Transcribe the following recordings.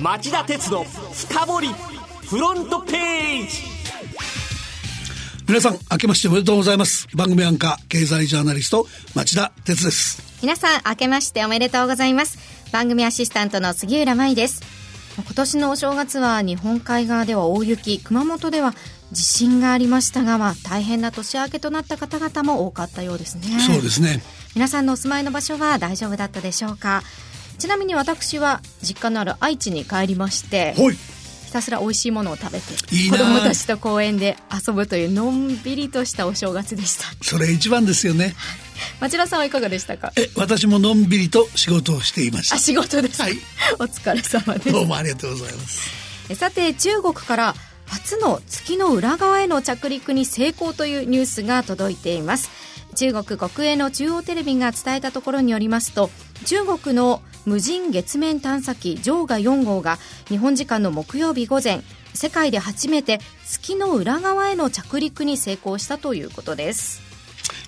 町田鉄の深掘りフロントページ。皆さん明けましておめでとうございます。番組アンカー経済ジャーナリスト町田鉄です。皆さん明けましておめでとうございます。番組アシスタントの杉浦舞です。今年のお正月は日本海側では大雪熊本では地震がありましたが、まあ、大変な年明けとなった方々も多かったようですね。そうですね。皆さんのお住まいの場所は大丈夫だったでしょうか？ちなみに私は実家のある愛知に帰りましてひたすら美味しいものを食べていい子供たちと公園で遊ぶというのんびりとしたお正月でした。それ一番ですよね。町田さんはいかがでしたか？え私ものんびりと仕事をしていました。あ仕事です、はい、お疲れ様です。どうもありがとうございます。さて中国から初の月の裏側への着陸に成功というニュースが届いています中国国営の中央テレビが伝えたところによりますと中国の無人月面探査機ジョーガ4号が日本時間の木曜日午前世界で初めて月の裏側への着陸に成功したということです。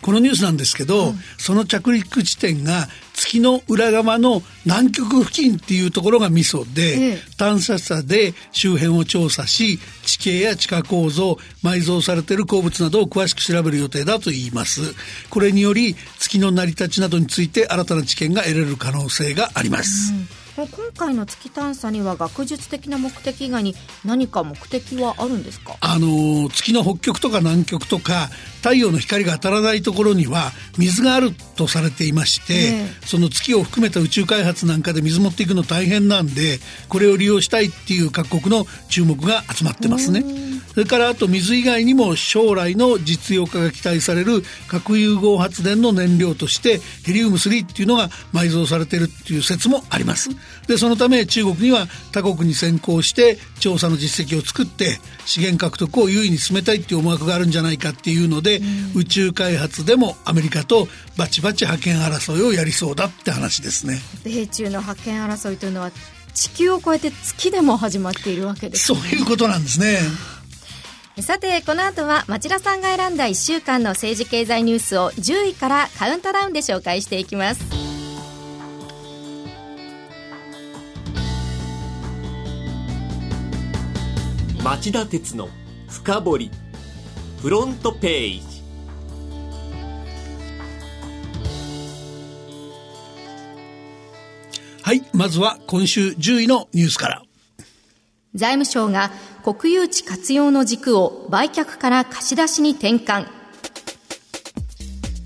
このニュースなんですけど、うん、その着陸地点が月の裏側の南極付近っていうところがミソで、ええ、探査車で周辺を調査し地形や地下構造埋蔵されている鉱物などを詳しく調べる予定だと言います。これにより月の成り立ちなどについて新たな知見が得られる可能性があります、うん今回の月探査には学術的な目的以外に何か目的はあるんですか？あの月の北極とか南極とか太陽の光が当たらないところには水があるとされていまして、ね、その月を含めた宇宙開発なんかで水持っていくの大変なんでこれを利用したいっていう各国の注目が集まってますね。それからあと水以外にも将来の実用化が期待される核融合発電の燃料としてヘリウム3っていうのが埋蔵されているっていう説もあります。でそのため中国には他国に先行して調査の実績を作って資源獲得を優位に進めたいっていう思惑があるんじゃないかっていうので、宇宙開発でもアメリカとバチバチ覇権争いをやりそうだって話ですね。米中の覇権争いというのは地球を超えて月でも始まっているわけです、ね、そういうことなんですね。さてこの後は町田さんが選んだ1週間の政治経済ニュースを10位からカウントダウンで紹介していきます。町田鉄の深掘り。フロントページ。はいまずは今週10位のニュースから。財務省が国有地活用の軸を売却から貸し出しに転換。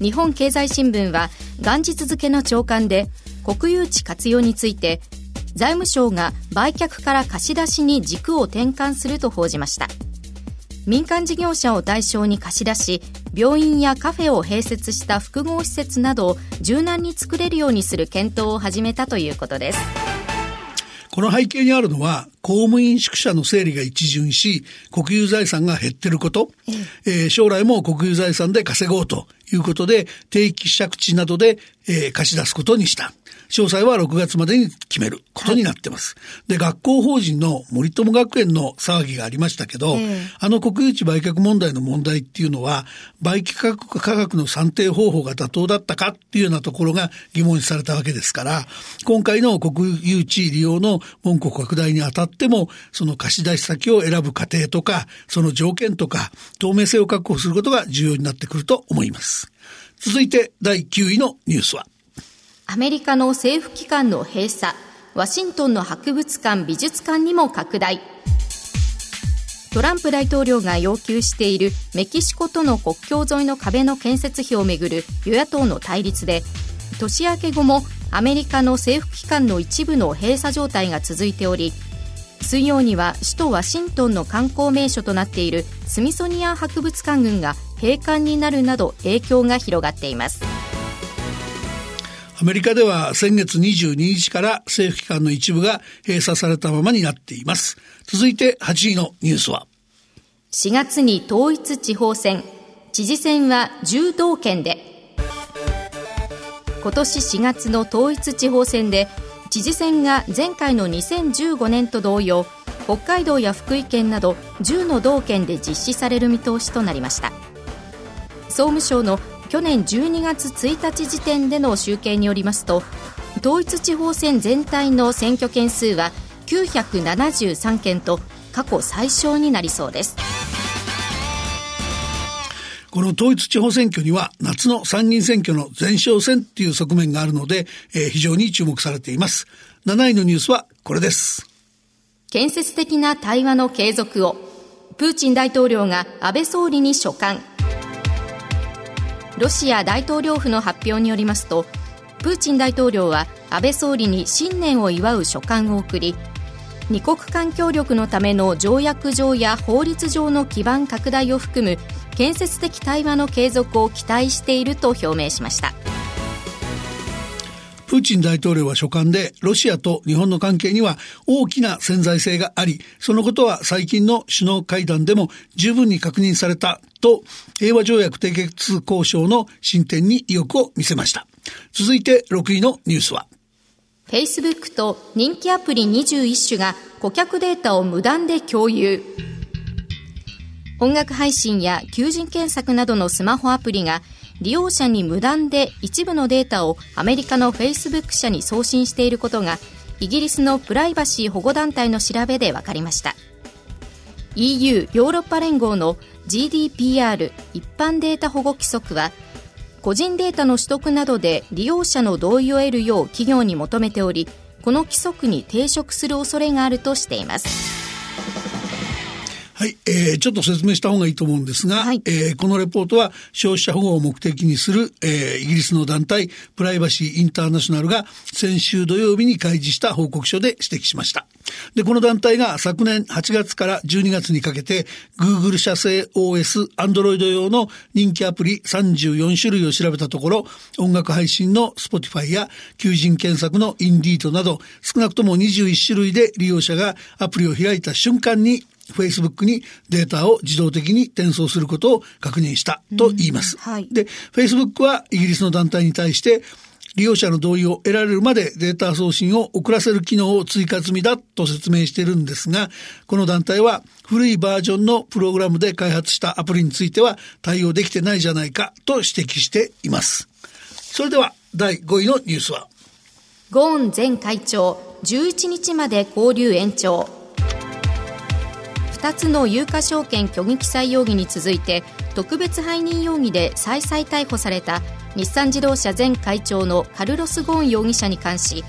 日本経済新聞は元日付の朝刊で国有地活用について財務省が売却から貸し出しに軸を転換すると報じました。民間事業者を対象に貸し出し病院やカフェを併設した複合施設などを柔軟に作れるようにする検討を始めたということです。この背景にあるのは、公務員宿舎の整理が一巡し、国有財産が減ってること、えー、将来も国有財産で稼ごうということで、定期借地などで、えー、貸し出すことにした。詳細は6月までに決めることになってます。はい、で、学校法人の森友学園の騒ぎがありましたけど、えー、あの国有地売却問題の問題っていうのは、売却価格の算定方法が妥当だったかっていうようなところが疑問視されたわけですから、今回の国有地利用の門戸拡大にあたっても、その貸し出し先を選ぶ過程とか、その条件とか、透明性を確保することが重要になってくると思います。続いて第9位のニュースは、アメリカの政府機関の閉鎖、ワシントンの博物館美術館にも拡大。トランプ大統領が要求しているメキシコとの国境沿いの壁の建設費をめぐる与野党の対立で年明け後もアメリカの政府機関の一部の閉鎖状態が続いており水曜には首都ワシントンの観光名所となっているスミソニアン博物館群が閉館になるなど影響が広がっています。アメリカでは先月22日から政府機関の一部が閉鎖されたままになっています。続いて8位のニュースは4月に統一地方選、知事選は10道県で今年4月の統一地方選で知事選が前回の2015年と同様北海道や福井県など10の道県で実施される見通しとなりました。総務省の去年12月1日時点での集計によりますと統一地方選全体の選挙件数は973件と過去最小になりそうです。この統一地方選挙には夏の参議院選挙の前哨戦っていう側面があるので、えー、非常に注目されています。7位のニュースはこれです。建設的な対話の継続を、プーチン大統領が安倍総理に書簡。ロシア大統領府の発表によりますと、プーチン大統領は安倍総理に新年を祝う書簡を送り、二国間協力のための条約上や法律上の基盤拡大を含む建設的対話の継続を期待していると表明しました。プーチン大統領は書簡でロシアと日本の関係には大きな潜在性がありそのことは最近の首脳会談でも十分に確認されたと平和条約締結交渉の進展に意欲を見せました。続いて6位のニュースは。Facebook と人気アプリ21種が顧客データを無断で共有。音楽配信や求人検索などのスマホアプリが利用者に無断で一部のデータをアメリカのフェイスブック社に送信していることがイギリスのプライバシー保護団体の調べで分かりました。EU ヨーロッパ連合の GDPR 一般データ保護規則は個人データの取得などで利用者の同意を得るよう企業に求めておりこの規則に抵触する恐れがあるとしていますはい、えー、ちょっと説明した方がいいと思うんですが、はい、えー、このレポートは消費者保護を目的にする、えー、イギリスの団体プライバシーインターナショナルが先週土曜日に開示した報告書で指摘しました。で、この団体が昨年8月から12月にかけて Google 社製 OS、Android 用の人気アプリ34種類を調べたところ、音楽配信の Spotify や求人検索の Indeed など少なくとも21種類で利用者がアプリを開いた瞬間に Facebook にデータを自動的に転送することを確認したと言います。はい、で、Facebook はイギリスの団体に対して利用者の同意を得られるまでデータ送信を遅らせる機能を追加済みだと説明しているんですが、この団体は古いバージョンのプログラムで開発したアプリについては対応できてないじゃないかと指摘しています。それでは第5位のニュースはゴーン前会長11日まで交留延長2つの有価証券虚偽記載容疑に続いて特別背任容疑で再々逮捕された日産自動車前会長のカルロス・ゴーン容疑者に関し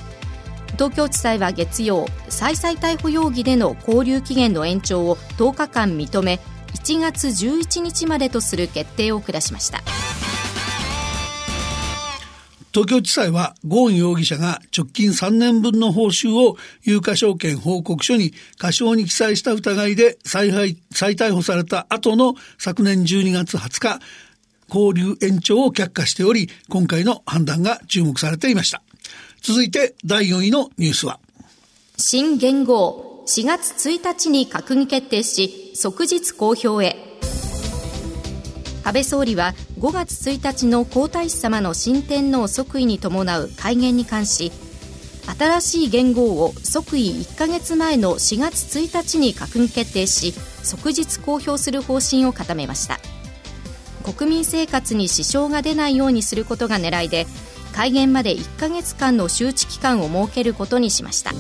東京地裁は月曜再々逮捕容疑での勾留期限の延長を10日間認め1月11日までとする決定を下しました。東京地裁はゴーン容疑者が直近3年分の報酬を有価証券報告書に過少に記載した疑いで再再逮捕された後の昨年12月20日、交流延長を却下しており、今回の判断が注目されていました。続いて第4位のニュースは。新元号4月1日に閣議決定し、即日公表へ。安倍総理は5月1日の皇太子さまの新天皇即位に伴う改元に関し新しい元号を即位1か月前の4月1日に閣議決定し即日公表する方針を固めました国民生活に支障が出ないようにすることが狙いで改元まで1か月間の周知期間を設けることにしました。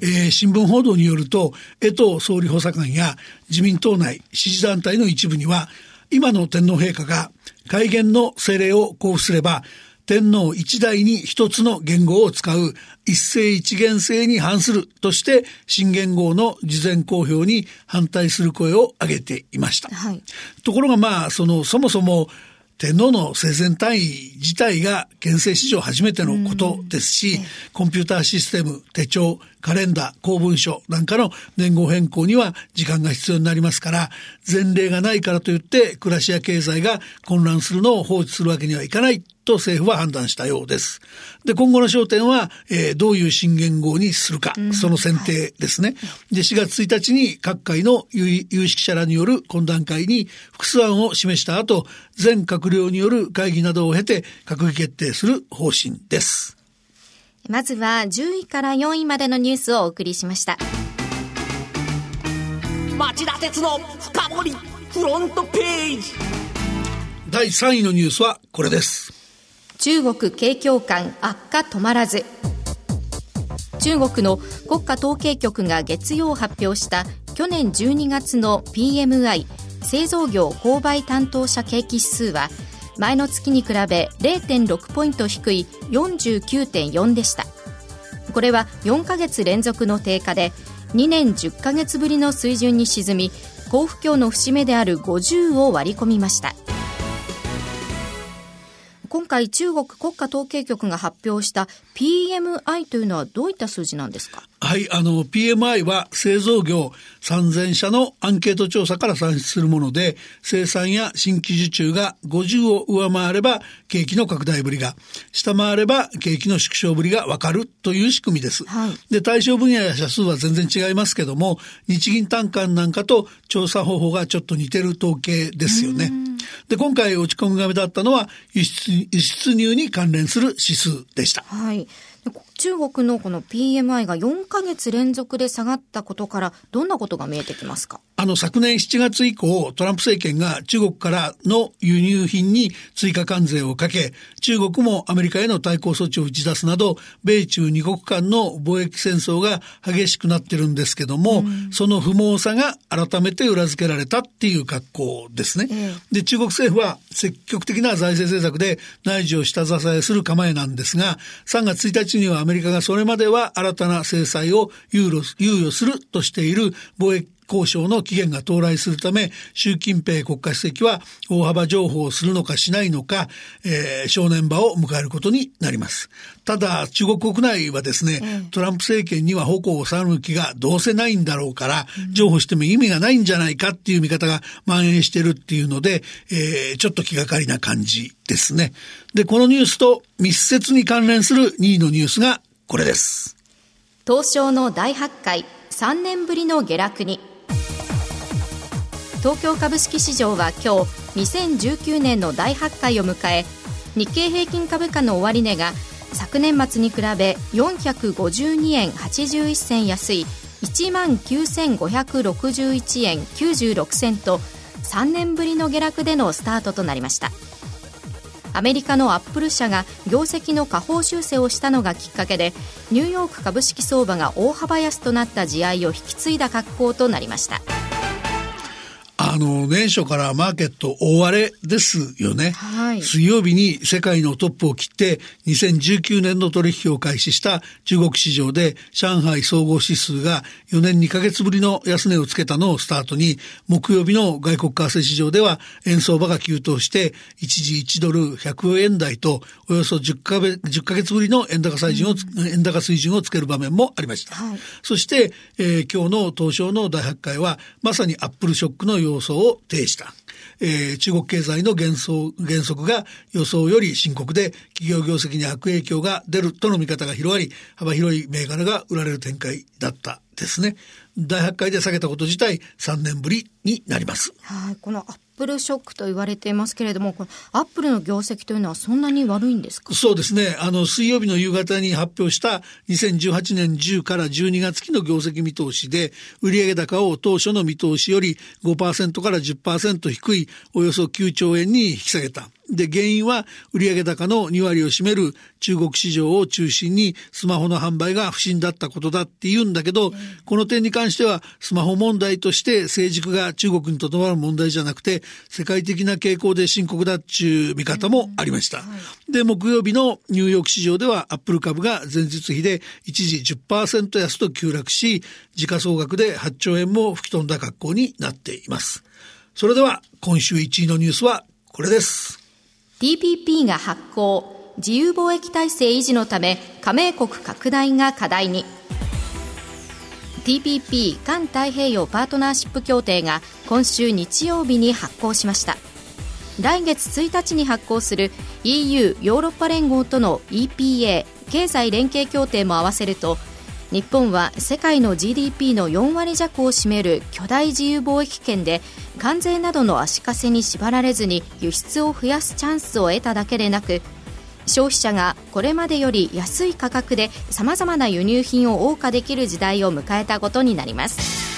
えー、新聞報道によると江藤総理補佐官や自民党内支持団体の一部には今の天皇陛下が戒厳の政令を交付すれば天皇一代に一つの言語を使う一世一元制に反するとして新元号の事前公表に反対する声を上げていました。はい、ところがまあそのそもそも天皇の生前単位自体が憲政史上初めてのことですし、コンピューターシステム、手帳、カレンダー、公文書なんかの年号変更には時間が必要になりますから、前例がないからといって暮らしや経済が混乱するのを放置するわけにはいかないと政府は判断したようです。で、今後の焦点は、えー、どういう新元号にするか、その選定ですね。で、4月1日に各界の有識者らによる懇談会に複数案を示した後、全閣僚による会議などを経て閣議決定する方針です。まずは10位から4位までのニュースをお送りしました。町田鉄の深掘りフロントページ第3位のニュースはこれです。中国景況感悪化止まらず中国の国家統計局が月曜発表した去年12月の PMI 製造業購買担当者景気指数は前の月に比べ0.6ポイント低い49.4でした。これは4ヶ月連続の低下で2年10ヶ月ぶりの水準に沈み好不況の節目である50を割り込みました。今回中国国家統計局が発表した PMI というのはどういった数字なんですか？はい、あの、PMI は製造業3000社のアンケート調査から算出するもので、生産や新規受注が50を上回れば景気の拡大ぶりが、下回れば景気の縮小ぶりがわかるという仕組みです。はい、で、対象分野や社数は全然違いますけども、日銀単価なんかと調査方法がちょっと似てる統計ですよね。で、今回落ち込みが目だったのは輸出、輸出入に関連する指数でした。はい。中国のこの PMI が4ヶ月連続で下がったことからどんなことが見えてきますか？あの昨年7月以降トランプ政権が中国からの輸入品に追加関税をかけ中国もアメリカへの対抗措置を打ち出すなど米中二国間の貿易戦争が激しくなってるんですけども、うん、その不毛さが改めて裏付けられたっていう格好ですね。えで中国政府は積極的な財政政策で内需を下支えする構えなんですが3月1日にはアメリカがそれまでは新たな制裁を猶予するとしている貿易交渉の期限が到来するため、習近平国家主席は大幅譲歩をするのかしないのか、えー、正念場を迎えることになります。ただ、中国国内はですね、うん、トランプ政権には矛を収む気がどうせないんだろうから、うん、譲歩しても意味がないんじゃないかっていう見方が蔓延してるっていうので、えー、ちょっと気がかりな感じですね。で、このニュースと密接に関連する2位のニュースがこれです。東証の大発会3年ぶりの下落に。東京株式市場は今日2019年の大発会を迎え日経平均株価の終値が昨年末に比べ452円81銭安い1万9561円96銭と3年ぶりの下落でのスタートとなりました。アメリカのアップル社が業績の下方修正をしたのがきっかけでニューヨーク株式相場が大幅安となった地合いを引き継いだ格好となりました。あの、年初からマーケット大荒れですよね。はい、水曜日に世界のトップを切って2019年の取引を開始した中国市場で上海総合指数が4年2ヶ月ぶりの安値をつけたのをスタートに木曜日の外国為替市場では円相場が急騰して一時1ドル100円台とおよそ10ヶ月 ,10 ヶ月ぶりの円高水準を、うん、円高水準をつける場面もありました。はい、そして、えー、今日の東証の大発会はまさにアップルショックの様想を呈した。えー、中国経済の減減速が予想より深刻で企業業績に悪影響が出るとの見方が広がり幅広い銘柄が売られる展開だったですね。第8回で下げたこと自体3年ぶりになります。はい、このアップルショックと言われていますけれども、これアップルの業績というのはそんなに悪いんですか？そうですね。あの、水曜日の夕方に発表した2018年10から12月期の業績見通しで、売上高を当初の見通しより5%から10%低いおよそ9兆円に引き下げた。で、原因は売上高の2割を占める中国市場を中心にスマホの販売が不振だったことだって言うんだけど、この点に関してはスマホ問題として成熟が中国にとどまる問題じゃなくて、世界的な傾向で深刻だっちゅう見方もありました。で、木曜日のニューヨーク市場ではアップル株が前日比で一時10%安と急落し、時価総額で8兆円も吹き飛んだ格好になっています。それでは今週1位のニュースはこれです。TPP が発行自由貿易体制維持のため加盟国拡大が課題に。TPP 環太平洋パートナーシップ協定が今週日曜日に発行しました。来月1日に発行する EU ヨーロッパ連合との EPA 経済連携協定も合わせると日本は世界の GDP の4割弱を占める巨大自由貿易圏で関税などの足かせに縛られずに輸出を増やすチャンスを得ただけでなく消費者がこれまでより安い価格でさまざまな輸入品を謳歌できる時代を迎えたことになります。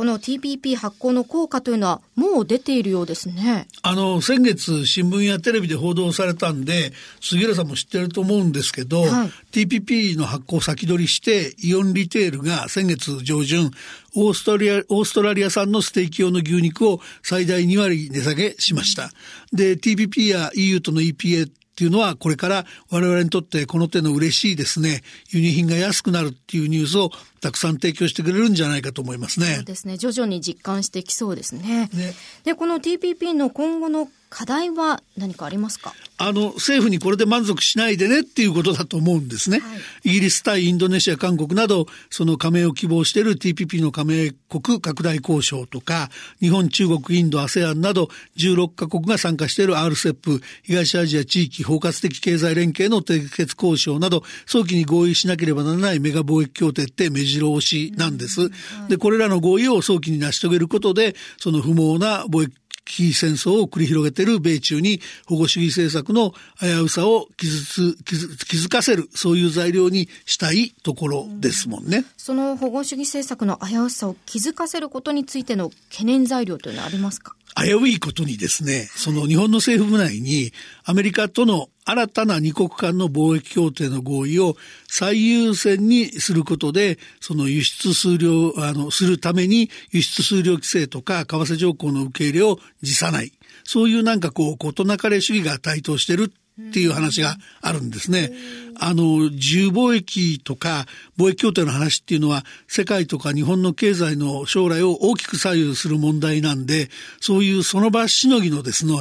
この TPP 発行の効果というのはもう出ているようですね。あの、先月新聞やテレビで報道されたんで、杉浦さんも知ってると思うんですけど、はい、TPP の発行先取りして、イオンリテールが先月上旬、オーストラリア、オーストラリア産のステーキ用の牛肉を最大2割値下げしました。で、TPP や EU との EPA っていうのはこれから我々にとってこの手の嬉しいですね輸入品が安くなるっていうニュースをたくさん提供してくれるんじゃないかと思いますね。そうですね。徐々に実感してきそうですね。ね。でこの TPP の今後の課題は何かありますか？あの政府にこれで満足しないでねっていうことだと思うんですね、はい、イギリス対インドネシア韓国などその加盟を希望している TPP の加盟国拡大交渉とか日本中国インド ASEAN など16カ国が参加している RCEP 東アジア地域包括的経済連携の締結交渉など早期に合意しなければならないメガ貿易協定って目白押しなんです、でこれらの合意を早期に成し遂げることでその不毛な貿易非戦争を繰り広げている米中に保護主義政策の危うさを気づ気づ気づかせるそういう材料にしたいところですもんね、うん、その保護主義政策の危うさを気づかせることについての懸念材料というのはありますか？危ういことにですね、その日本の政府部内にアメリカとの新たな二国間の貿易協定の合意を最優先にすることで、その輸出数量、あの、するために輸出数量規制とか為替条項の受け入れを辞さない。そういうなんかこう、事なかれ主義が台頭してるっていう話があるんですね。あの、自由貿易とか貿易協定の話っていうのは世界とか日本の経済の将来を大きく左右する問題なんで、そういうその場しのぎのですね、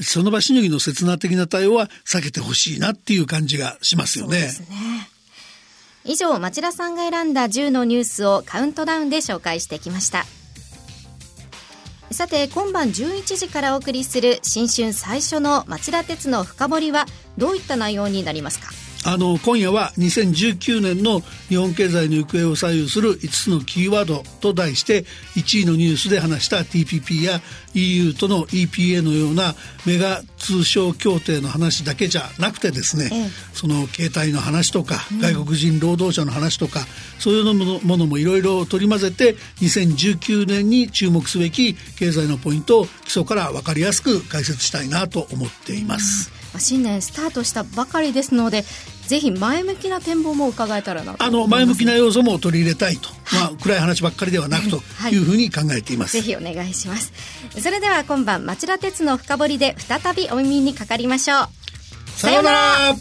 その場しのぎの刹那的な対応は避けてほしいなっていう感じがしますよね。ね以上、町田さんが選んだ10のニュースをカウントダウンで紹介してきました。さて今晩11時からお送りする新春最初の町田鉄の深掘りはどういった内容になりますか？あの今夜は2019年の日本経済の行方を左右する5つのキーワードと題して1位のニュースで話した TPP や EU との EPA のようなメガ通商協定の話だけじゃなくてですね、ええ、その携帯の話とか、うん、外国人労働者の話とかそういうものもいろいろ取り混ぜて2019年に注目すべき経済のポイントを基礎から分かりやすく解説したいなと思っています。うん。新年スタートしたばかりですのでぜひ前向きな展望も伺えたらなあの前向きな要素も取り入れたいと、まあ暗い話ばっかりではなくとい。うふうに考えています、ぜひお願いします。それでは今晩町田鉄の深掘りで再びお耳にかかりましょう。さようなら